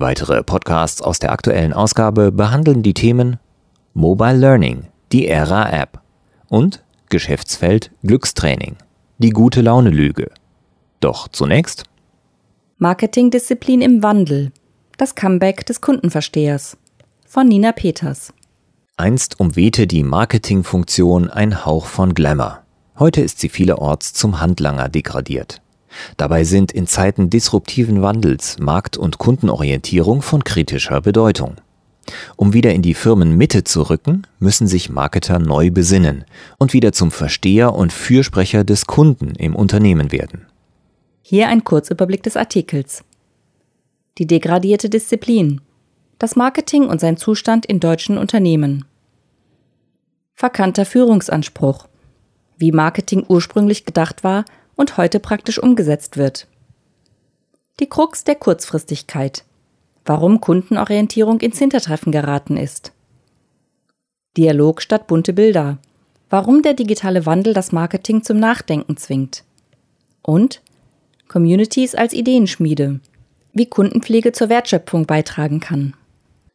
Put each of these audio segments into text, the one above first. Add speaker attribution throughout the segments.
Speaker 1: Weitere Podcasts aus der aktuellen Ausgabe behandeln die Themen Mobile Learning, die Ära-App und Geschäftsfeld Glückstraining, die gute Laune-Lüge. Doch zunächst
Speaker 2: Marketingdisziplin im Wandel, das Comeback des Kundenverstehers von Nina Peters.
Speaker 1: Einst umwehte die Marketingfunktion ein Hauch von Glamour. Heute ist sie vielerorts zum Handlanger degradiert. Dabei sind in Zeiten disruptiven Wandels Markt- und Kundenorientierung von kritischer Bedeutung. Um wieder in die Firmenmitte zu rücken, müssen sich Marketer neu besinnen und wieder zum Versteher und Fürsprecher des Kunden im Unternehmen werden.
Speaker 2: Hier ein Kurzüberblick des Artikels. Die degradierte Disziplin. Das Marketing und sein Zustand in deutschen Unternehmen. Verkannter Führungsanspruch. Wie Marketing ursprünglich gedacht war und heute praktisch umgesetzt wird. Die Krux der Kurzfristigkeit. Warum Kundenorientierung ins Hintertreffen geraten ist. Dialog statt bunte Bilder. Warum der digitale Wandel das Marketing zum Nachdenken zwingt. Und Communities als Ideenschmiede. Wie Kundenpflege zur Wertschöpfung beitragen kann.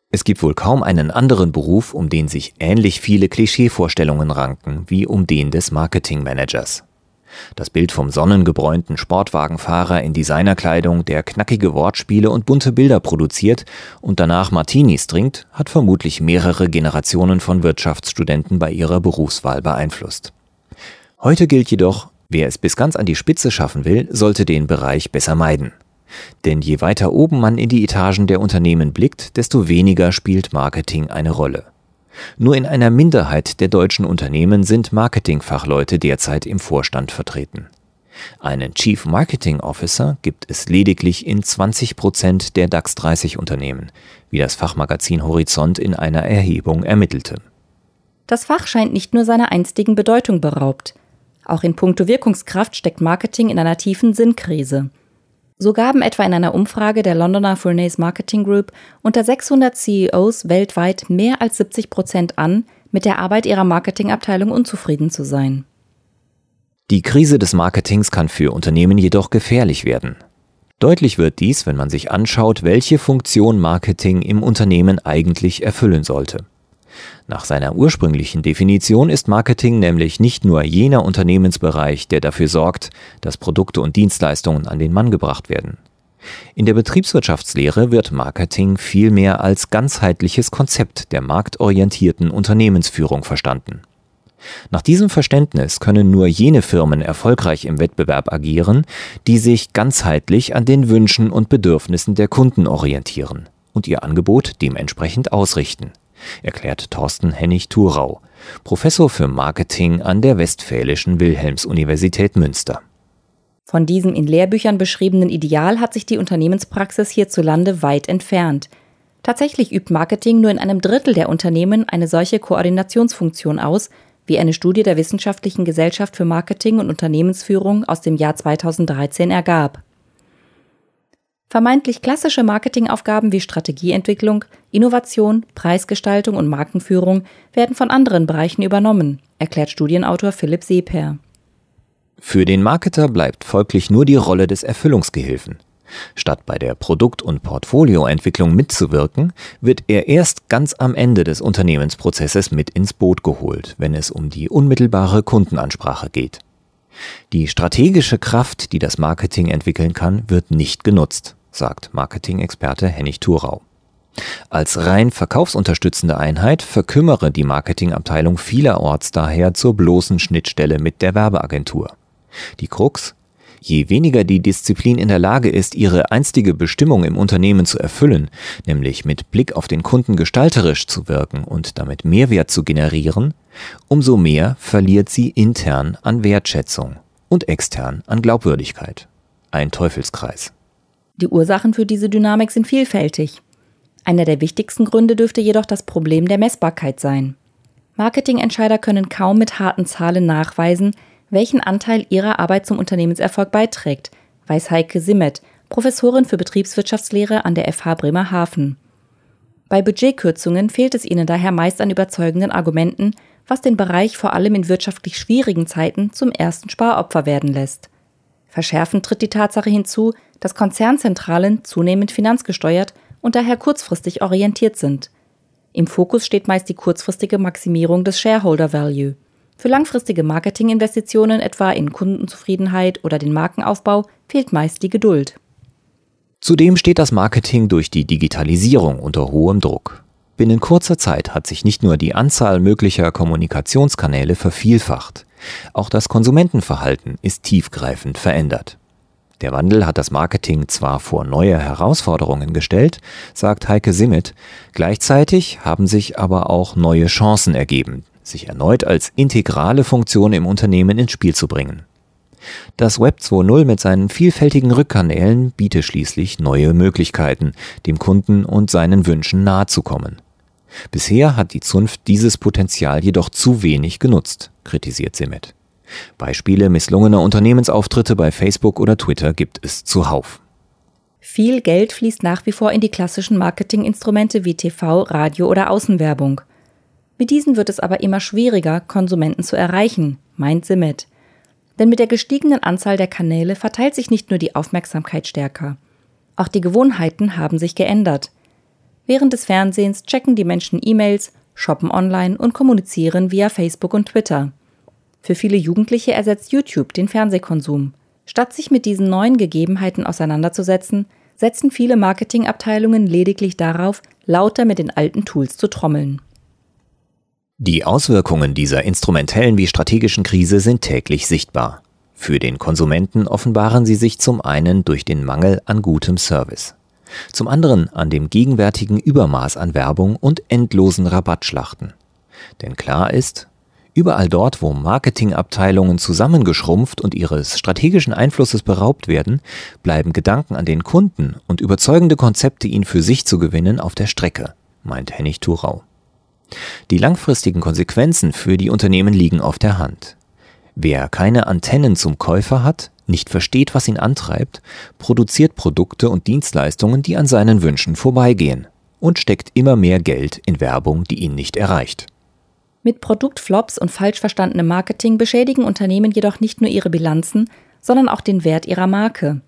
Speaker 1: Es gibt wohl kaum einen anderen Beruf, um den sich ähnlich viele Klischeevorstellungen ranken wie um den des Marketingmanagers. Das Bild vom sonnengebräunten Sportwagenfahrer in Designerkleidung, der knackige Wortspiele und bunte Bilder produziert und danach Martinis trinkt, hat vermutlich mehrere Generationen von Wirtschaftsstudenten bei ihrer Berufswahl beeinflusst. Heute gilt jedoch, wer es bis ganz an die Spitze schaffen will, sollte den Bereich besser meiden. Denn je weiter oben man in die Etagen der Unternehmen blickt, desto weniger spielt Marketing eine Rolle. Nur in einer Minderheit der deutschen Unternehmen sind Marketingfachleute derzeit im Vorstand vertreten. Einen Chief Marketing Officer gibt es lediglich in 20 Prozent der DAX 30 Unternehmen, wie das Fachmagazin Horizont in einer Erhebung ermittelte.
Speaker 2: Das Fach scheint nicht nur seiner einstigen Bedeutung beraubt. Auch in puncto Wirkungskraft steckt Marketing in einer tiefen Sinnkrise. So gaben etwa in einer Umfrage der Londoner Furnace Marketing Group unter 600 CEOs weltweit mehr als 70 Prozent an, mit der Arbeit ihrer Marketingabteilung unzufrieden zu sein.
Speaker 1: Die Krise des Marketings kann für Unternehmen jedoch gefährlich werden. Deutlich wird dies, wenn man sich anschaut, welche Funktion Marketing im Unternehmen eigentlich erfüllen sollte. Nach seiner ursprünglichen Definition ist Marketing nämlich nicht nur jener Unternehmensbereich, der dafür sorgt, dass Produkte und Dienstleistungen an den Mann gebracht werden. In der Betriebswirtschaftslehre wird Marketing vielmehr als ganzheitliches Konzept der marktorientierten Unternehmensführung verstanden. Nach diesem Verständnis können nur jene Firmen erfolgreich im Wettbewerb agieren, die sich ganzheitlich an den Wünschen und Bedürfnissen der Kunden orientieren und ihr Angebot dementsprechend ausrichten erklärt Thorsten Hennig-Thurau, Professor für Marketing an der Westfälischen Wilhelms-Universität Münster.
Speaker 2: Von diesem in Lehrbüchern beschriebenen Ideal hat sich die Unternehmenspraxis hierzulande weit entfernt. Tatsächlich übt Marketing nur in einem Drittel der Unternehmen eine solche Koordinationsfunktion aus, wie eine Studie der Wissenschaftlichen Gesellschaft für Marketing und Unternehmensführung aus dem Jahr 2013 ergab. Vermeintlich klassische Marketingaufgaben wie Strategieentwicklung, Innovation, Preisgestaltung und Markenführung werden von anderen Bereichen übernommen, erklärt Studienautor Philipp Seeper.
Speaker 1: Für den Marketer bleibt folglich nur die Rolle des Erfüllungsgehilfen. Statt bei der Produkt- und Portfolioentwicklung mitzuwirken, wird er erst ganz am Ende des Unternehmensprozesses mit ins Boot geholt, wenn es um die unmittelbare Kundenansprache geht. Die strategische Kraft, die das Marketing entwickeln kann, wird nicht genutzt, sagt Marketing-Experte Hennig Thurau. Als rein verkaufsunterstützende Einheit verkümmere die Marketingabteilung vielerorts daher zur bloßen Schnittstelle mit der Werbeagentur. Die Krux? Je weniger die Disziplin in der Lage ist, ihre einstige Bestimmung im Unternehmen zu erfüllen, nämlich mit Blick auf den Kunden gestalterisch zu wirken und damit Mehrwert zu generieren, umso mehr verliert sie intern an Wertschätzung und extern an Glaubwürdigkeit. Ein Teufelskreis.
Speaker 2: Die Ursachen für diese Dynamik sind vielfältig. Einer der wichtigsten Gründe dürfte jedoch das Problem der Messbarkeit sein. Marketingentscheider können kaum mit harten Zahlen nachweisen, welchen Anteil ihrer Arbeit zum Unternehmenserfolg beiträgt, weiß Heike Simmet, Professorin für Betriebswirtschaftslehre an der FH Bremerhaven. Bei Budgetkürzungen fehlt es ihnen daher meist an überzeugenden Argumenten, was den Bereich vor allem in wirtschaftlich schwierigen Zeiten zum ersten Sparopfer werden lässt. Verschärfend tritt die Tatsache hinzu, dass Konzernzentralen zunehmend finanzgesteuert und daher kurzfristig orientiert sind. Im Fokus steht meist die kurzfristige Maximierung des Shareholder Value. Für langfristige Marketinginvestitionen, etwa in Kundenzufriedenheit oder den Markenaufbau, fehlt meist die Geduld.
Speaker 1: Zudem steht das Marketing durch die Digitalisierung unter hohem Druck. Binnen kurzer Zeit hat sich nicht nur die Anzahl möglicher Kommunikationskanäle vervielfacht, auch das Konsumentenverhalten ist tiefgreifend verändert. Der Wandel hat das Marketing zwar vor neue Herausforderungen gestellt, sagt Heike Simmet, gleichzeitig haben sich aber auch neue Chancen ergeben, sich erneut als integrale Funktion im Unternehmen ins Spiel zu bringen. Das Web 2.0 mit seinen vielfältigen Rückkanälen bietet schließlich neue Möglichkeiten, dem Kunden und seinen Wünschen nahezukommen. Bisher hat die Zunft dieses Potenzial jedoch zu wenig genutzt, kritisiert Simmet. Beispiele misslungener Unternehmensauftritte bei Facebook oder Twitter gibt es zuhauf.
Speaker 2: Viel Geld fließt nach wie vor in die klassischen Marketinginstrumente wie TV, Radio oder Außenwerbung. Mit diesen wird es aber immer schwieriger, Konsumenten zu erreichen, meint Simmet. Denn mit der gestiegenen Anzahl der Kanäle verteilt sich nicht nur die Aufmerksamkeit stärker. Auch die Gewohnheiten haben sich geändert. Während des Fernsehens checken die Menschen E-Mails, shoppen online und kommunizieren via Facebook und Twitter. Für viele Jugendliche ersetzt YouTube den Fernsehkonsum. Statt sich mit diesen neuen Gegebenheiten auseinanderzusetzen, setzen viele Marketingabteilungen lediglich darauf, lauter mit den alten Tools zu trommeln.
Speaker 1: Die Auswirkungen dieser instrumentellen wie strategischen Krise sind täglich sichtbar. Für den Konsumenten offenbaren sie sich zum einen durch den Mangel an gutem Service, zum anderen an dem gegenwärtigen Übermaß an Werbung und endlosen Rabattschlachten. Denn klar ist, Überall dort, wo Marketingabteilungen zusammengeschrumpft und ihres strategischen Einflusses beraubt werden, bleiben Gedanken an den Kunden und überzeugende Konzepte, ihn für sich zu gewinnen, auf der Strecke, meint Hennig Thurau. Die langfristigen Konsequenzen für die Unternehmen liegen auf der Hand. Wer keine Antennen zum Käufer hat, nicht versteht, was ihn antreibt, produziert Produkte und Dienstleistungen, die an seinen Wünschen vorbeigehen und steckt immer mehr Geld in Werbung, die ihn nicht erreicht.
Speaker 2: Mit Produktflops und falsch verstandenem Marketing beschädigen Unternehmen jedoch nicht nur ihre Bilanzen, sondern auch den Wert ihrer Marke.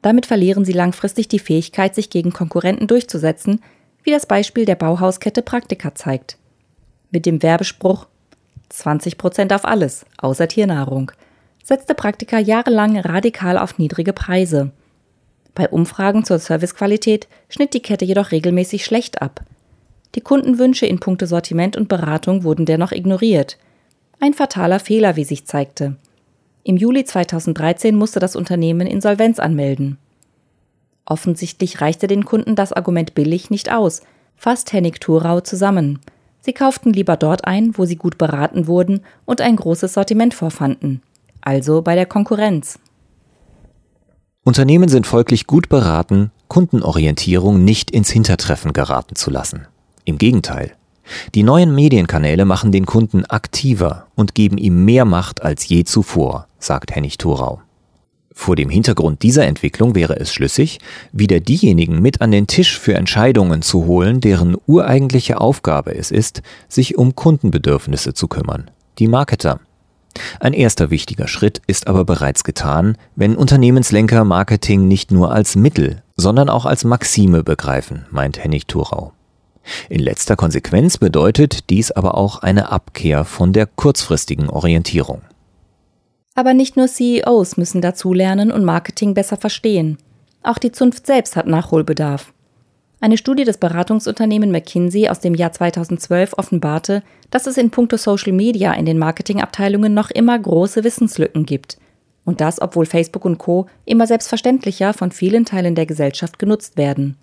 Speaker 2: Damit verlieren sie langfristig die Fähigkeit, sich gegen Konkurrenten durchzusetzen, wie das Beispiel der Bauhauskette Praktika zeigt. Mit dem Werbespruch 20% auf alles, außer Tiernahrung, setzte Praktika jahrelang radikal auf niedrige Preise. Bei Umfragen zur Servicequalität schnitt die Kette jedoch regelmäßig schlecht ab. Die Kundenwünsche in puncto Sortiment und Beratung wurden dennoch ignoriert. Ein fataler Fehler, wie sich zeigte. Im Juli 2013 musste das Unternehmen Insolvenz anmelden. Offensichtlich reichte den Kunden das Argument billig nicht aus, fasst Hennig Thurau zusammen. Sie kauften lieber dort ein, wo sie gut beraten wurden und ein großes Sortiment vorfanden. Also bei der Konkurrenz.
Speaker 1: Unternehmen sind folglich gut beraten, Kundenorientierung nicht ins Hintertreffen geraten zu lassen. Im Gegenteil. Die neuen Medienkanäle machen den Kunden aktiver und geben ihm mehr Macht als je zuvor, sagt Hennig Thorau. Vor dem Hintergrund dieser Entwicklung wäre es schlüssig, wieder diejenigen mit an den Tisch für Entscheidungen zu holen, deren ureigentliche Aufgabe es ist, sich um Kundenbedürfnisse zu kümmern, die Marketer. Ein erster wichtiger Schritt ist aber bereits getan, wenn Unternehmenslenker Marketing nicht nur als Mittel, sondern auch als Maxime begreifen, meint Hennig Thurau. In letzter Konsequenz bedeutet dies aber auch eine Abkehr von der kurzfristigen Orientierung.
Speaker 2: Aber nicht nur CEOs müssen dazulernen und Marketing besser verstehen. Auch die Zunft selbst hat Nachholbedarf. Eine Studie des Beratungsunternehmens McKinsey aus dem Jahr 2012 offenbarte, dass es in puncto Social Media in den Marketingabteilungen noch immer große Wissenslücken gibt. Und das, obwohl Facebook und Co. immer selbstverständlicher von vielen Teilen der Gesellschaft genutzt werden.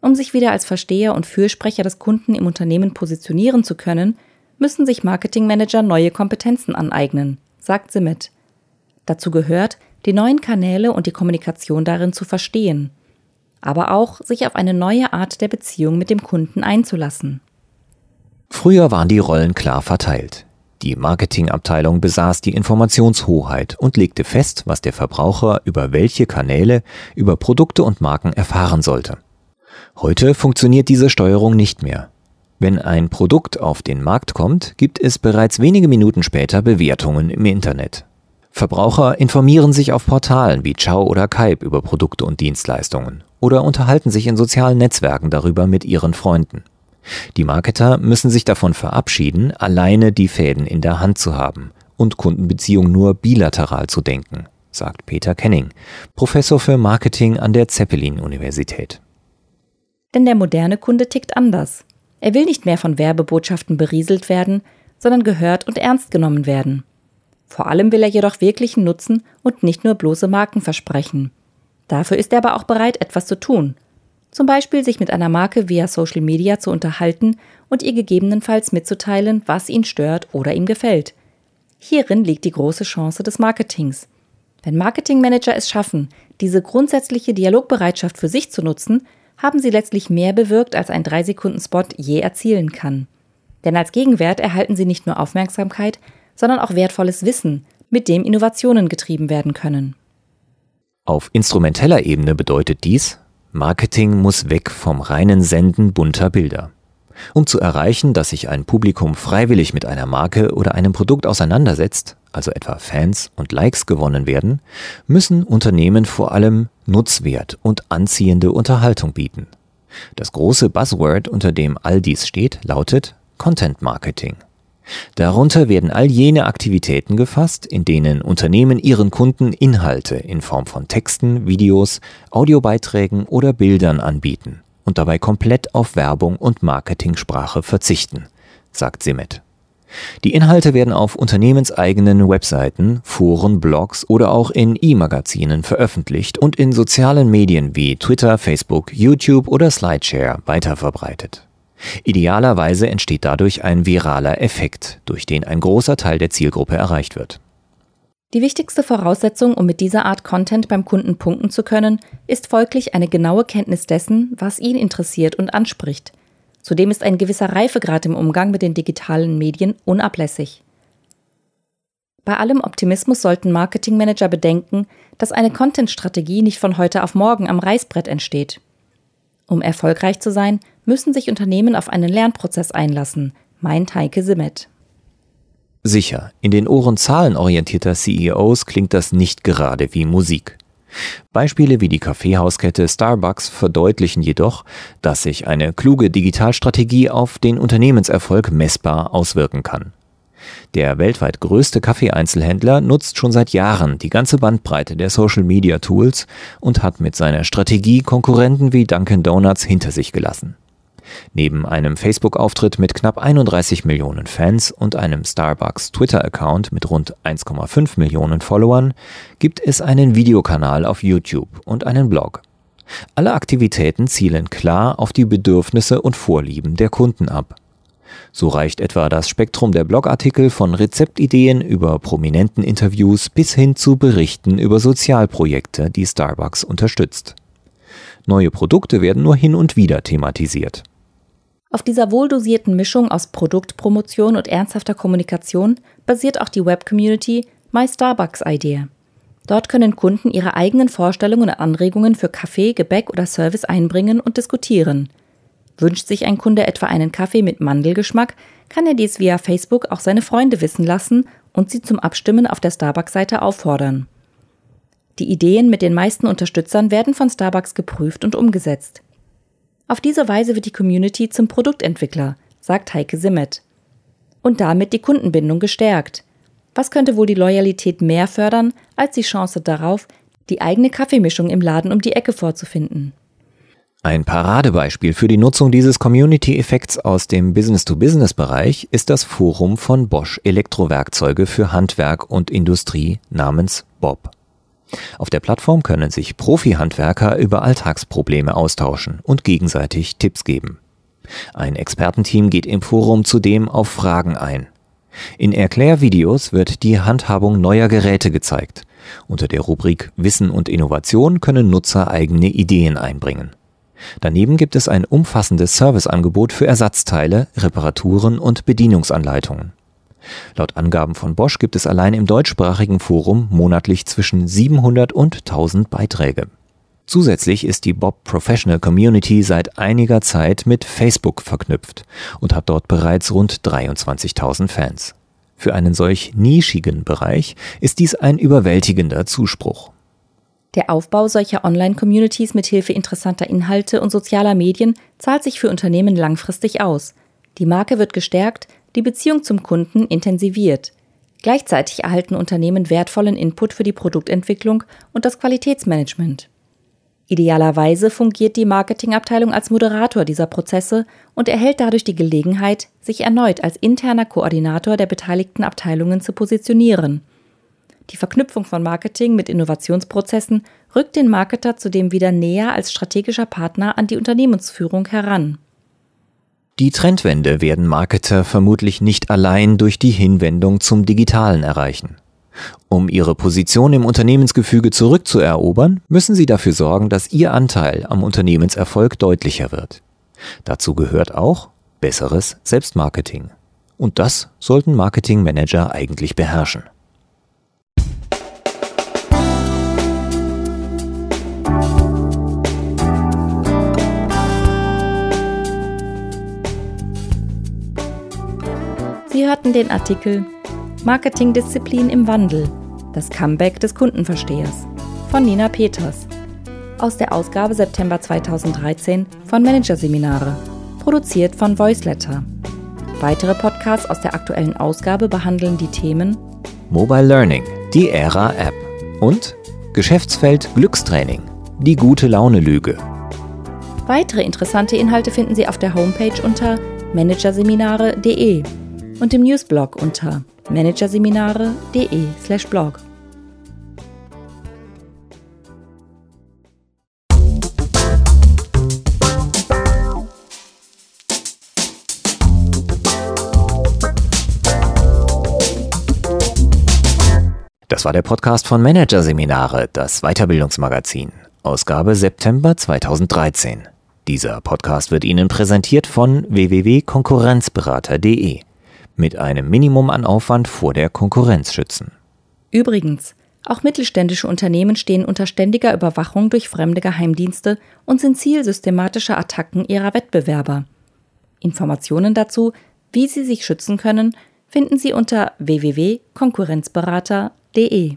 Speaker 2: Um sich wieder als Versteher und Fürsprecher des Kunden im Unternehmen positionieren zu können, müssen sich Marketingmanager neue Kompetenzen aneignen, sagt Simmet. Dazu gehört, die neuen Kanäle und die Kommunikation darin zu verstehen. aber auch sich auf eine neue Art der Beziehung mit dem Kunden einzulassen.
Speaker 1: Früher waren die Rollen klar verteilt. Die Marketingabteilung besaß die Informationshoheit und legte fest, was der Verbraucher über welche Kanäle, über Produkte und Marken erfahren sollte. Heute funktioniert diese Steuerung nicht mehr. Wenn ein Produkt auf den Markt kommt, gibt es bereits wenige Minuten später Bewertungen im Internet. Verbraucher informieren sich auf Portalen wie Ciao oder Kaib über Produkte und Dienstleistungen oder unterhalten sich in sozialen Netzwerken darüber mit ihren Freunden. Die Marketer müssen sich davon verabschieden, alleine die Fäden in der Hand zu haben und Kundenbeziehungen nur bilateral zu denken, sagt Peter Kenning, Professor für Marketing an der Zeppelin-Universität.
Speaker 2: Denn der moderne Kunde tickt anders. Er will nicht mehr von Werbebotschaften berieselt werden, sondern gehört und ernst genommen werden. Vor allem will er jedoch wirklichen Nutzen und nicht nur bloße Marken versprechen. Dafür ist er aber auch bereit, etwas zu tun. Zum Beispiel sich mit einer Marke via Social Media zu unterhalten und ihr gegebenenfalls mitzuteilen, was ihn stört oder ihm gefällt. Hierin liegt die große Chance des Marketings. Wenn Marketingmanager es schaffen, diese grundsätzliche Dialogbereitschaft für sich zu nutzen, haben sie letztlich mehr bewirkt, als ein 3-Sekunden-Spot je erzielen kann. Denn als Gegenwert erhalten sie nicht nur Aufmerksamkeit, sondern auch wertvolles Wissen, mit dem Innovationen getrieben werden können.
Speaker 1: Auf instrumenteller Ebene bedeutet dies, Marketing muss weg vom reinen Senden bunter Bilder. Um zu erreichen, dass sich ein Publikum freiwillig mit einer Marke oder einem Produkt auseinandersetzt, also etwa Fans und Likes gewonnen werden, müssen Unternehmen vor allem Nutzwert und anziehende Unterhaltung bieten. Das große Buzzword, unter dem all dies steht, lautet Content Marketing. Darunter werden all jene Aktivitäten gefasst, in denen Unternehmen ihren Kunden Inhalte in Form von Texten, Videos, Audiobeiträgen oder Bildern anbieten und dabei komplett auf Werbung und Marketingsprache verzichten, sagt Simet. Die Inhalte werden auf unternehmenseigenen Webseiten, Foren, Blogs oder auch in E-Magazinen veröffentlicht und in sozialen Medien wie Twitter, Facebook, YouTube oder Slideshare weiterverbreitet. Idealerweise entsteht dadurch ein viraler Effekt, durch den ein großer Teil der Zielgruppe erreicht wird.
Speaker 2: Die wichtigste Voraussetzung, um mit dieser Art Content beim Kunden punkten zu können, ist folglich eine genaue Kenntnis dessen, was ihn interessiert und anspricht. Zudem ist ein gewisser Reifegrad im Umgang mit den digitalen Medien unablässig. Bei allem Optimismus sollten Marketingmanager bedenken, dass eine Content-Strategie nicht von heute auf morgen am Reißbrett entsteht. Um erfolgreich zu sein, müssen sich Unternehmen auf einen Lernprozess einlassen, meint Heike Simmet.
Speaker 1: Sicher, in den Ohren zahlenorientierter CEOs klingt das nicht gerade wie Musik. Beispiele wie die Kaffeehauskette Starbucks verdeutlichen jedoch, dass sich eine kluge Digitalstrategie auf den Unternehmenserfolg messbar auswirken kann. Der weltweit größte Kaffeeeinzelhändler nutzt schon seit Jahren die ganze Bandbreite der Social-Media-Tools und hat mit seiner Strategie Konkurrenten wie Dunkin Donuts hinter sich gelassen. Neben einem Facebook-Auftritt mit knapp 31 Millionen Fans und einem Starbucks Twitter-Account mit rund 1,5 Millionen Followern gibt es einen Videokanal auf YouTube und einen Blog. Alle Aktivitäten zielen klar auf die Bedürfnisse und Vorlieben der Kunden ab. So reicht etwa das Spektrum der Blogartikel von Rezeptideen über prominenten Interviews bis hin zu Berichten über Sozialprojekte, die Starbucks unterstützt. Neue Produkte werden nur hin und wieder thematisiert.
Speaker 2: Auf dieser wohldosierten Mischung aus Produktpromotion und ernsthafter Kommunikation basiert auch die Web-Community My Starbucks Idea. Dort können Kunden ihre eigenen Vorstellungen und Anregungen für Kaffee, Gebäck oder Service einbringen und diskutieren – Wünscht sich ein Kunde etwa einen Kaffee mit Mandelgeschmack, kann er dies via Facebook auch seine Freunde wissen lassen und sie zum Abstimmen auf der Starbucks-Seite auffordern. Die Ideen mit den meisten Unterstützern werden von Starbucks geprüft und umgesetzt. Auf diese Weise wird die Community zum Produktentwickler, sagt Heike Simmet. Und damit die Kundenbindung gestärkt. Was könnte wohl die Loyalität mehr fördern als die Chance darauf, die eigene Kaffeemischung im Laden um die Ecke vorzufinden?
Speaker 1: Ein Paradebeispiel für die Nutzung dieses Community-Effekts aus dem Business-to-Business-Bereich ist das Forum von Bosch Elektrowerkzeuge für Handwerk und Industrie namens Bob. Auf der Plattform können sich Profi-Handwerker über Alltagsprobleme austauschen und gegenseitig Tipps geben. Ein Expertenteam geht im Forum zudem auf Fragen ein. In Erklärvideos wird die Handhabung neuer Geräte gezeigt. Unter der Rubrik Wissen und Innovation können Nutzer eigene Ideen einbringen. Daneben gibt es ein umfassendes Serviceangebot für Ersatzteile, Reparaturen und Bedienungsanleitungen. Laut Angaben von Bosch gibt es allein im deutschsprachigen Forum monatlich zwischen 700 und 1000 Beiträge. Zusätzlich ist die Bob Professional Community seit einiger Zeit mit Facebook verknüpft und hat dort bereits rund 23.000 Fans. Für einen solch nischigen Bereich ist dies ein überwältigender Zuspruch.
Speaker 2: Der Aufbau solcher Online-Communities mit Hilfe interessanter Inhalte und sozialer Medien zahlt sich für Unternehmen langfristig aus. Die Marke wird gestärkt, die Beziehung zum Kunden intensiviert. Gleichzeitig erhalten Unternehmen wertvollen Input für die Produktentwicklung und das Qualitätsmanagement. Idealerweise fungiert die Marketingabteilung als Moderator dieser Prozesse und erhält dadurch die Gelegenheit, sich erneut als interner Koordinator der beteiligten Abteilungen zu positionieren. Die Verknüpfung von Marketing mit Innovationsprozessen rückt den Marketer zudem wieder näher als strategischer Partner an die Unternehmensführung heran.
Speaker 1: Die Trendwende werden Marketer vermutlich nicht allein durch die Hinwendung zum Digitalen erreichen. Um ihre Position im Unternehmensgefüge zurückzuerobern, müssen sie dafür sorgen, dass ihr Anteil am Unternehmenserfolg deutlicher wird. Dazu gehört auch besseres Selbstmarketing. Und das sollten Marketingmanager eigentlich beherrschen.
Speaker 2: Sie hörten den Artikel Marketingdisziplin im Wandel. Das Comeback des Kundenverstehers von Nina Peters aus der Ausgabe September 2013 von Managerseminare, produziert von Voiceletter. Weitere Podcasts aus der aktuellen Ausgabe behandeln die Themen
Speaker 1: Mobile Learning, die Ära App und Geschäftsfeld Glückstraining, die gute Laune Lüge.
Speaker 2: Weitere interessante Inhalte finden Sie auf der Homepage unter managerseminare.de und im Newsblog unter managerseminare.de/blog.
Speaker 1: Das war der Podcast von Managerseminare, das Weiterbildungsmagazin, Ausgabe September 2013. Dieser Podcast wird Ihnen präsentiert von www.konkurrenzberater.de mit einem Minimum an Aufwand vor der Konkurrenz schützen.
Speaker 2: Übrigens, auch mittelständische Unternehmen stehen unter ständiger Überwachung durch fremde Geheimdienste und sind Ziel systematischer Attacken ihrer Wettbewerber. Informationen dazu, wie sie sich schützen können, finden Sie unter www.konkurrenzberater.de.